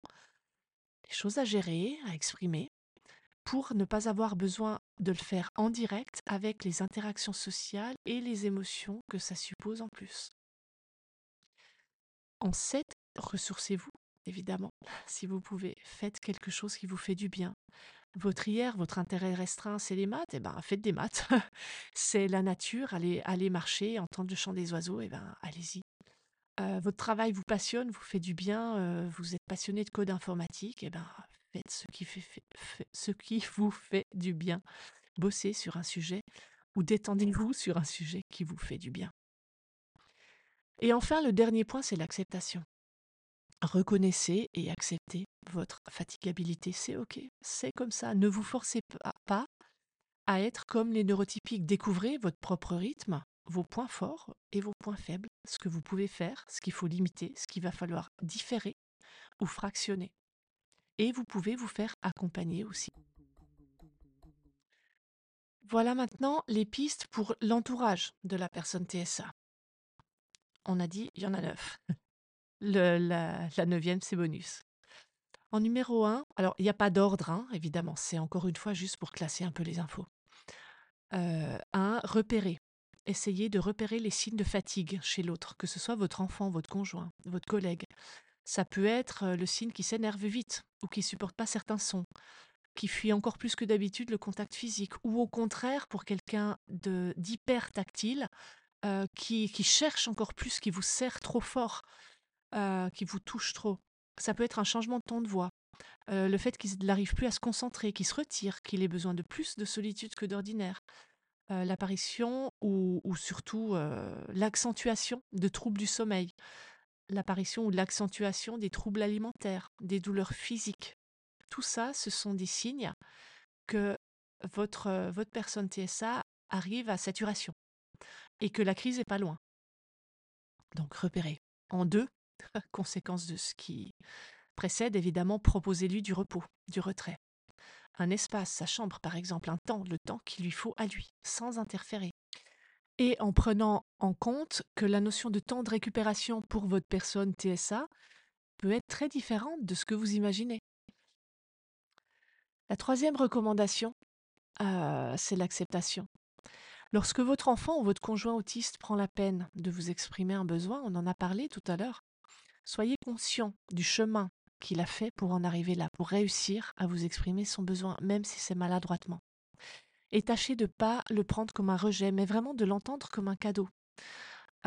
les choses à gérer, à exprimer, pour ne pas avoir besoin de le faire en direct avec les interactions sociales et les émotions que ça suppose en plus. En 7, ressourcez-vous, évidemment. Si vous pouvez, faites quelque chose qui vous fait du bien. Votre hier, votre intérêt restreint, c'est les maths, et eh ben faites des maths. [LAUGHS] c'est la nature, allez, allez marcher, entendre le chant des oiseaux, et eh ben allez-y. Euh, votre travail vous passionne, vous fait du bien, euh, vous êtes passionné de code informatique, et eh ben faites ce qui, ce qui [LAUGHS] vous fait du bien. Bossez sur un sujet ou détendez-vous sur un sujet qui vous fait du bien. Et enfin, le dernier point, c'est l'acceptation. Reconnaissez et acceptez votre fatigabilité. C'est OK, c'est comme ça. Ne vous forcez pas à être comme les neurotypiques. Découvrez votre propre rythme, vos points forts et vos points faibles, ce que vous pouvez faire, ce qu'il faut limiter, ce qu'il va falloir différer ou fractionner. Et vous pouvez vous faire accompagner aussi. Voilà maintenant les pistes pour l'entourage de la personne TSA on a dit, il y en a neuf. La, neuvième, c'est bonus. En numéro un, alors il n'y a pas d'ordre, hein, évidemment, c'est encore une fois juste pour classer un peu les infos. Euh, un, repérer. Essayez de repérer les signes de fatigue chez l'autre, que ce soit votre enfant, votre conjoint, votre collègue. Ça peut être euh, le signe qui s'énerve vite ou qui supporte pas certains sons, qui fuit encore plus que d'habitude le contact physique, ou au contraire pour quelqu'un d'hyper tactile, euh, qui, cherche encore plus, qui vous serre trop fort, euh, qui vous touche trop. Ça peut être un changement de ton de voix, euh, le fait qu'il n'arrive plus à se concentrer, qu'il se retire, qu'il ait besoin de plus de solitude que d'ordinaire, l'apparition ou, ou surtout l'accentuation de troubles du sommeil. l'apparition ou l'accentuation des troubles alimentaires, des douleurs physiques. Tout ça, ce sont des signes que votre, euh, votre personne TSA arrive à saturation et que la crise n'est pas loin. Donc repérez. En deux, conséquence de ce qui précède, évidemment, proposez-lui du repos, du retrait. Un espace, sa chambre par exemple, un temps, le temps qu'il lui faut à lui, sans interférer. Et en prenant en compte que la notion de temps de récupération pour votre personne TSA peut être très différente de ce que vous imaginez. La troisième recommandation, euh, c'est l'acceptation. Lorsque votre enfant ou votre conjoint autiste prend la peine de vous exprimer un besoin, on en a parlé tout à l'heure, soyez conscient du chemin qu'il a fait pour en arriver là, pour réussir à vous exprimer son besoin, même si c'est maladroitement. Et tâchez de ne pas le prendre comme un rejet, mais vraiment de l'entendre comme un cadeau.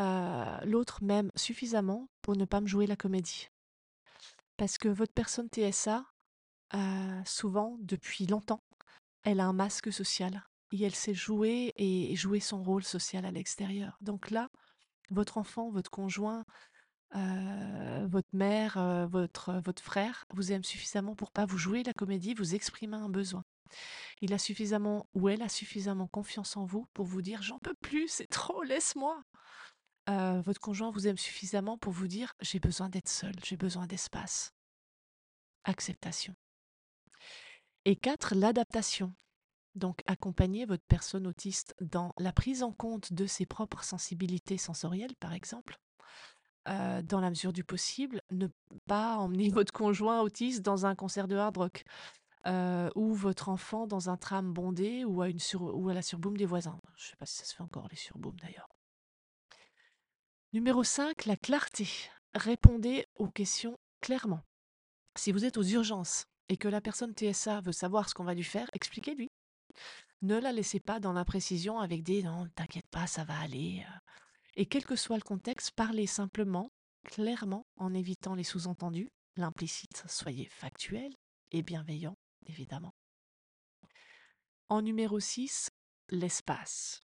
Euh, l'autre m'aime suffisamment pour ne pas me jouer la comédie. Parce que votre personne TSA, euh, souvent, depuis longtemps, elle a un masque social et elle sait jouer et jouer son rôle social à l'extérieur. Donc là, votre enfant, votre conjoint, votre mère, votre, votre frère vous aime suffisamment pour pas vous jouer la comédie, vous exprimer un besoin. Il a suffisamment ou elle a suffisamment confiance en vous pour vous dire j'en peux plus, c'est trop, laisse-moi. Votre conjoint vous aime suffisamment pour vous dire j'ai besoin d'être seul, j'ai besoin d'espace. Acceptation. Et quatre, l'adaptation. Donc accompagner votre personne autiste dans la prise en compte de ses propres sensibilités sensorielles, par exemple, dans la mesure du possible, ne pas emmener [LAUGHS] votre conjoint autiste dans un concert de hard rock, ou votre enfant dans un tram bondé ou à, une ou à la surboom des voisins. Je ne sais pas si ça se fait encore, les surbooms d'ailleurs. Numéro 5, la clarté. Répondez aux questions clairement. Si vous êtes aux urgences et que la personne TSA veut savoir ce qu'on va lui faire, expliquez-lui. Ne la laissez pas dans l'imprécision avec des non, t'inquiète pas, ça va aller. Et quel que soit le contexte, parlez simplement, clairement, en évitant les sous-entendus, l'implicite, soyez factuel et bienveillant, évidemment. En numéro 6, l'espace.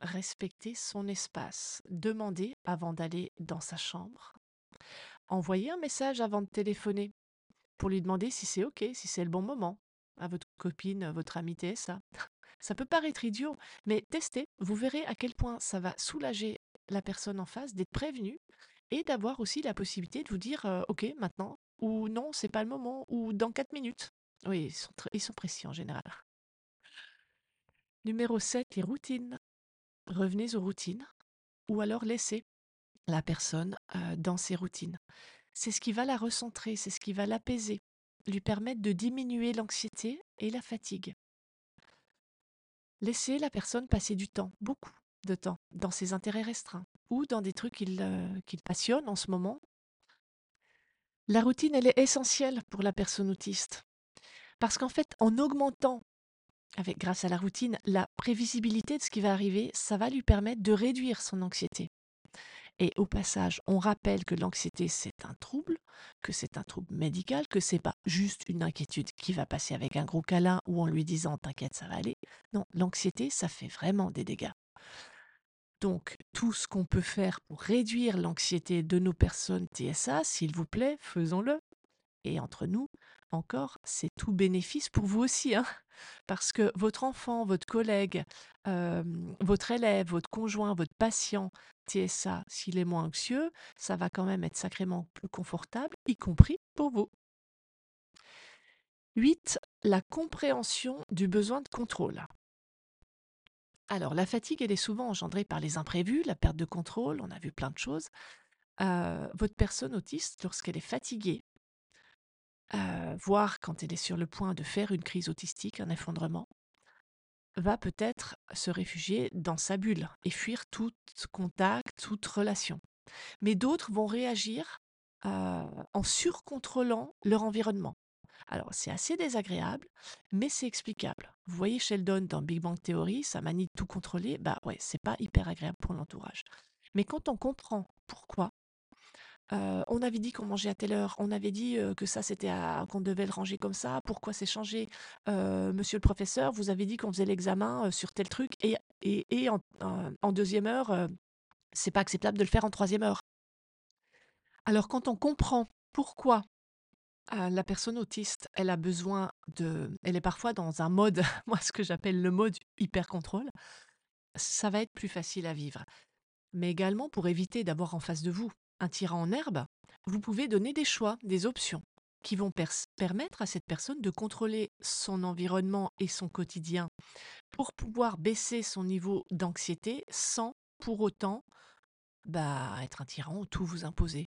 Respectez son espace. Demandez avant d'aller dans sa chambre. Envoyez un message avant de téléphoner pour lui demander si c'est OK, si c'est le bon moment à votre copine, votre amie TSA. Ça peut paraître idiot, mais testez, vous verrez à quel point ça va soulager la personne en face, d'être prévenu et d'avoir aussi la possibilité de vous dire OK maintenant ou non, c'est pas le moment ou dans 4 minutes. Oui, ils sont, précis en général. Numéro 7, les routines. Revenez aux routines ou alors laissez la personne dans ses routines. C'est ce qui va la recentrer, c'est ce qui va l'apaiser, lui permettre de diminuer l'anxiété et la fatigue. Laissez la personne passer du temps, beaucoup, de temps dans ses intérêts restreints ou dans des trucs qu'il euh, passionne en ce moment. La routine, elle est essentielle pour la personne autiste. Parce qu'en fait, en augmentant, avec, grâce à la routine, la prévisibilité de ce qui va arriver, ça va lui permettre de réduire son anxiété. Et au passage, on rappelle que l'anxiété, c'est un trouble, que c'est un trouble médical, que c'est pas juste une inquiétude qui va passer avec un gros câlin ou en lui disant t'inquiète, ça va aller. Non, l'anxiété, ça fait vraiment des dégâts. Donc, tout ce qu'on peut faire pour réduire l'anxiété de nos personnes TSA, s'il vous plaît, faisons-le. Et entre nous, encore, c'est tout bénéfice pour vous aussi. Hein Parce que votre enfant, votre collègue, votre élève, votre conjoint, votre patient TSA, s'il est moins anxieux, ça va quand même être sacrément plus confortable, y compris pour vous. 8. La compréhension du besoin de contrôle. Alors, la fatigue, elle est souvent engendrée par les imprévus, la perte de contrôle, on a vu plein de choses. Euh, votre personne autiste, lorsqu'elle est fatiguée, euh, voire quand elle est sur le point de faire une crise autistique, un effondrement, va peut-être se réfugier dans sa bulle et fuir tout contact, toute relation. Mais d'autres vont réagir euh, en surcontrôlant leur environnement. Alors, c'est assez désagréable, mais c'est explicable. Vous voyez Sheldon dans Big Bang Theory, sa manie de tout contrôler, bah ouais, c'est pas hyper agréable pour l'entourage. Mais quand on comprend pourquoi, euh, on avait dit qu'on mangeait à telle heure, on avait dit que ça c'était qu'on devait le ranger comme ça, pourquoi c'est changé Monsieur le professeur, vous avez dit qu'on faisait l'examen sur tel truc, et, et, en, deuxième heure, c'est pas acceptable de le faire en troisième heure. Alors quand on comprend pourquoi euh, la personne autiste, elle a besoin de... Elle est parfois dans un mode, [LAUGHS] moi ce que j'appelle le mode hyper-contrôle, ça va être plus facile à vivre. Mais également pour éviter d'avoir en face de vous un tyran en herbe, vous pouvez donner des choix, des options qui vont permettre à cette personne de contrôler son environnement et son quotidien pour pouvoir baisser son niveau d'anxiété sans pour autant bah, être un tyran ou tout vous imposer.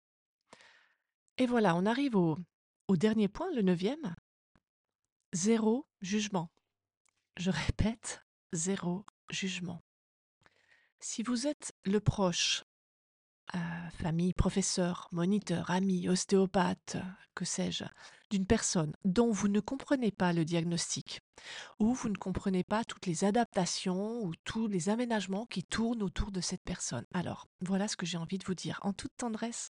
Et voilà, on arrive au, au dernier point, le neuvième. Zéro jugement. Je répète, zéro jugement. Si vous êtes le proche, euh, famille, professeur, moniteur, ami, ostéopathe, que sais-je, d'une personne dont vous ne comprenez pas le diagnostic, ou vous ne comprenez pas toutes les adaptations ou tous les aménagements qui tournent autour de cette personne. Alors, voilà ce que j'ai envie de vous dire en toute tendresse.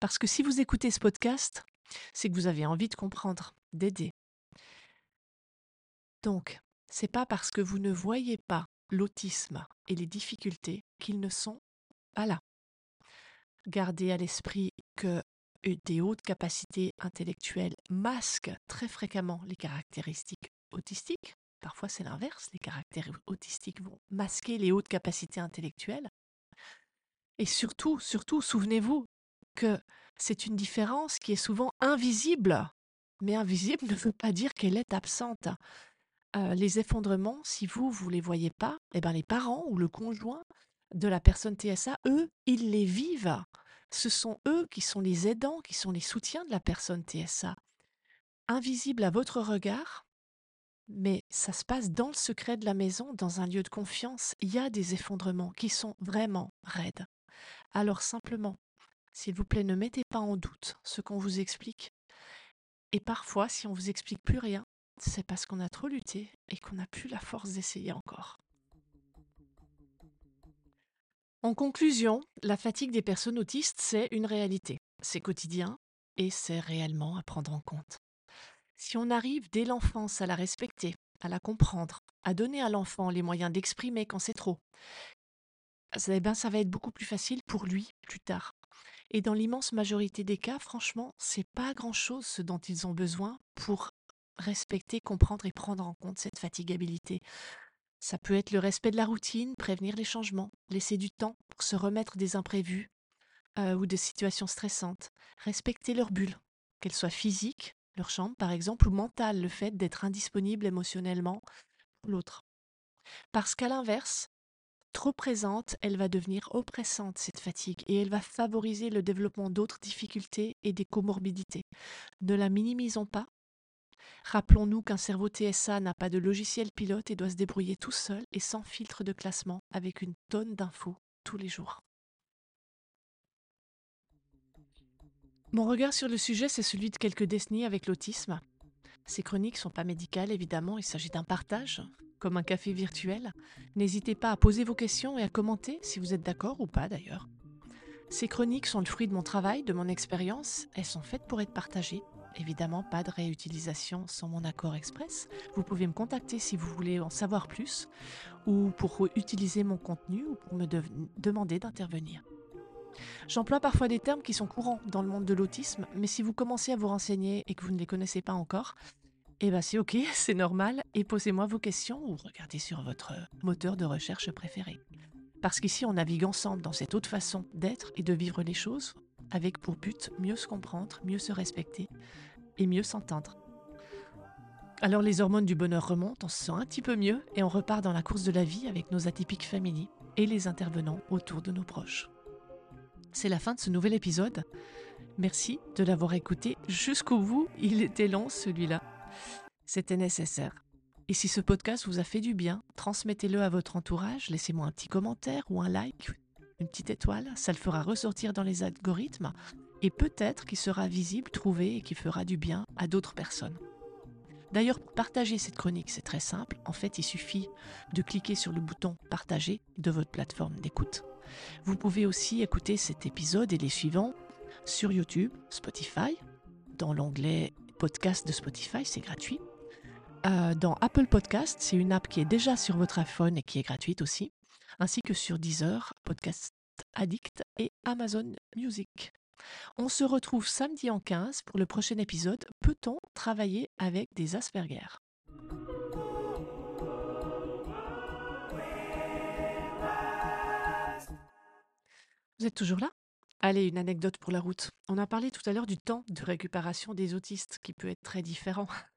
Parce que si vous écoutez ce podcast, c'est que vous avez envie de comprendre, d'aider. Donc, c'est pas parce que vous ne voyez pas l'autisme et les difficultés qu'ils ne sont pas là. Gardez à l'esprit que des hautes capacités intellectuelles masquent très fréquemment les caractéristiques autistiques. Parfois c'est l'inverse, les caractères autistiques vont masquer les hautes capacités intellectuelles. Et surtout, surtout, souvenez-vous que c'est une différence qui est souvent invisible. Mais invisible [LAUGHS] ne veut pas dire qu'elle est absente les effondrements, si vous, vous les voyez pas, eh ben, les parents ou le conjoint de la personne TSA, eux, ils les vivent. Ce sont eux qui sont les aidants, qui sont les soutiens de la personne TSA. Invisible à votre regard, mais ça se passe dans le secret de la maison, dans un lieu de confiance. Il y a des effondrements qui sont vraiment raides. Alors simplement, s'il vous plaît, ne mettez pas en doute ce qu'on vous explique. Et parfois, si on vous explique plus rien, c'est parce qu'on a trop lutté et qu'on n'a plus la force d'essayer encore. En conclusion, la fatigue des personnes autistes, c'est une réalité. C'est quotidien et c'est réellement à prendre en compte. Si on arrive dès l'enfance à la respecter, à la comprendre, à donner à l'enfant les moyens d'exprimer quand c'est trop, eh ben, ça va être beaucoup plus facile pour lui plus tard. Et dans l'immense majorité des cas, franchement, c'est pas grand chose ce dont ils ont besoin pour respecter, comprendre et prendre en compte cette fatigabilité. Ça peut être le respect de la routine, prévenir les changements, laisser du temps pour se remettre des imprévus euh, ou des situations stressantes, respecter leur bulle, qu'elle soit physique, leur chambre par exemple, ou mentale, le fait d'être indisponible émotionnellement l'autre. Parce qu'à l'inverse, trop présente, elle va devenir oppressante, cette fatigue, et elle va favoriser le développement d'autres difficultés et des comorbidités. Ne la minimisons pas, Rappelons-nous qu'un cerveau TSA n'a pas de logiciel pilote et doit se débrouiller tout seul et sans filtre de classement avec une tonne d'infos tous les jours. Mon regard sur le sujet, c'est celui de quelques décennies avec l'autisme. Ces chroniques sont pas médicales, évidemment, il s'agit d'un partage, comme un café virtuel. N'hésitez pas à poser vos questions et à commenter si vous êtes d'accord ou pas d'ailleurs. Ces chroniques sont le fruit de mon travail, de mon expérience, elles sont faites pour être partagées Évidemment, pas de réutilisation sans mon accord express. Vous pouvez me contacter si vous voulez en savoir plus ou pour utiliser mon contenu ou pour me demander d'intervenir. J'emploie parfois des termes qui sont courants dans le monde de l'autisme, mais si vous commencez à vous renseigner et que vous ne les connaissez pas encore, eh ben c'est ok, [LAUGHS] c'est normal, et posez-moi vos questions ou regardez sur votre moteur de recherche préféré. Parce qu'ici, on navigue ensemble dans cette autre façon d'être et de vivre les choses, avec pour but mieux se comprendre, mieux se respecter et mieux s'entendre. Alors les hormones du bonheur remontent, on se sent un petit peu mieux et on repart dans la course de la vie avec nos atypiques familles et les intervenants autour de nos proches. C'est la fin de ce nouvel épisode. Merci de l'avoir écouté jusqu'au bout. Il était long celui-là. C'était nécessaire. Et si ce podcast vous a fait du bien, transmettez-le à votre entourage, laissez-moi un petit commentaire ou un like, une petite étoile, ça le fera ressortir dans les algorithmes et peut-être qu'il sera visible, trouvé et qui fera du bien à d'autres personnes. D'ailleurs, partager cette chronique, c'est très simple. En fait, il suffit de cliquer sur le bouton Partager de votre plateforme d'écoute. Vous pouvez aussi écouter cet épisode et les suivants sur YouTube, Spotify, dans l'onglet Podcast de Spotify, c'est gratuit. Euh, dans Apple Podcast, c'est une app qui est déjà sur votre iPhone et qui est gratuite aussi, ainsi que sur Deezer, Podcast Addict et Amazon Music. On se retrouve samedi en 15 pour le prochain épisode. Peut-on travailler avec des Asperger? Vous êtes toujours là? Allez, une anecdote pour la route. On a parlé tout à l'heure du temps de récupération des autistes qui peut être très différent. [LAUGHS]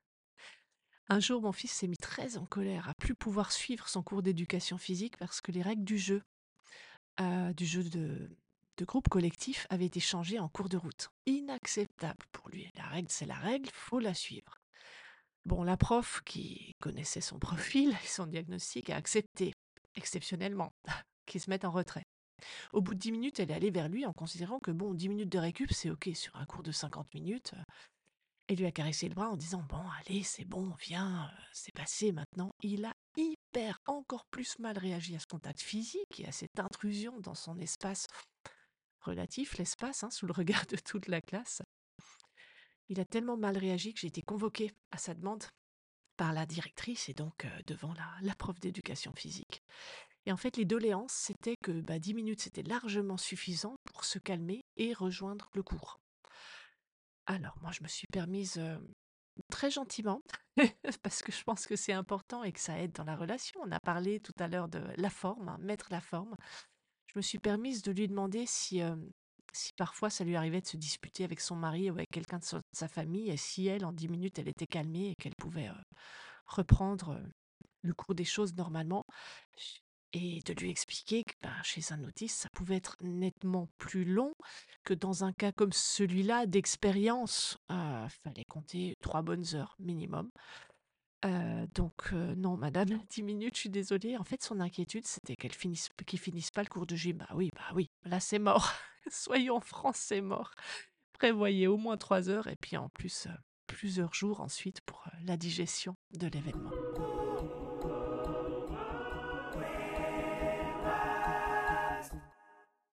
Un jour, mon fils s'est mis très en colère à plus pouvoir suivre son cours d'éducation physique parce que les règles du jeu, euh, du jeu de, groupe collectif, avaient été changées en cours de route. Inacceptable pour lui. La règle, c'est la règle, faut la suivre. Bon, la prof, qui connaissait son [LAUGHS] profil et son diagnostic, a accepté, exceptionnellement, [LAUGHS] qu'il se mette en retrait. Au bout de 10 minutes, elle est allée vers lui en considérant que bon, 10 minutes de récup, c'est OK sur un cours de 50 minutes. Elle lui a caressé le bras en disant Bon, allez, c'est bon, viens, c'est passé maintenant. Il a hyper encore plus mal réagi à ce contact physique et à cette intrusion dans son espace relatif, l'espace, hein, sous le regard de toute la classe. Il a tellement mal réagi que j'ai été convoquée à sa demande par la directrice et donc devant la, la prof d'éducation physique. Et en fait, les doléances, c'était que bah, 10 minutes, c'était largement suffisant pour se calmer et rejoindre le cours. Alors, moi, je me suis permise très gentiment, [LAUGHS] parce que je pense que c'est important et que ça aide dans la relation. On a parlé tout à l'heure de la forme, hein, mettre la forme. Je me suis permise de lui demander si, si parfois ça lui arrivait de se disputer avec son mari ou avec quelqu'un de, sa famille, et si elle, en 10 minutes, elle était calmée et qu'elle pouvait reprendre le cours des choses normalement et de lui expliquer que ben, chez un autiste, ça pouvait être nettement plus long que dans un cas comme celui-là d'expérience. Il euh, fallait compter trois bonnes heures minimum. Euh, donc euh, non, madame, 10 [LAUGHS] minutes, je suis désolée. En fait, son inquiétude, c'était qu'elle finisse, qu'il finisse pas le cours de gym. Bah oui, bah oui, là c'est mort. [LAUGHS] Soyons francs, c'est mort. Prévoyez au moins trois heures et puis en plus plusieurs jours ensuite pour la digestion de l'événement.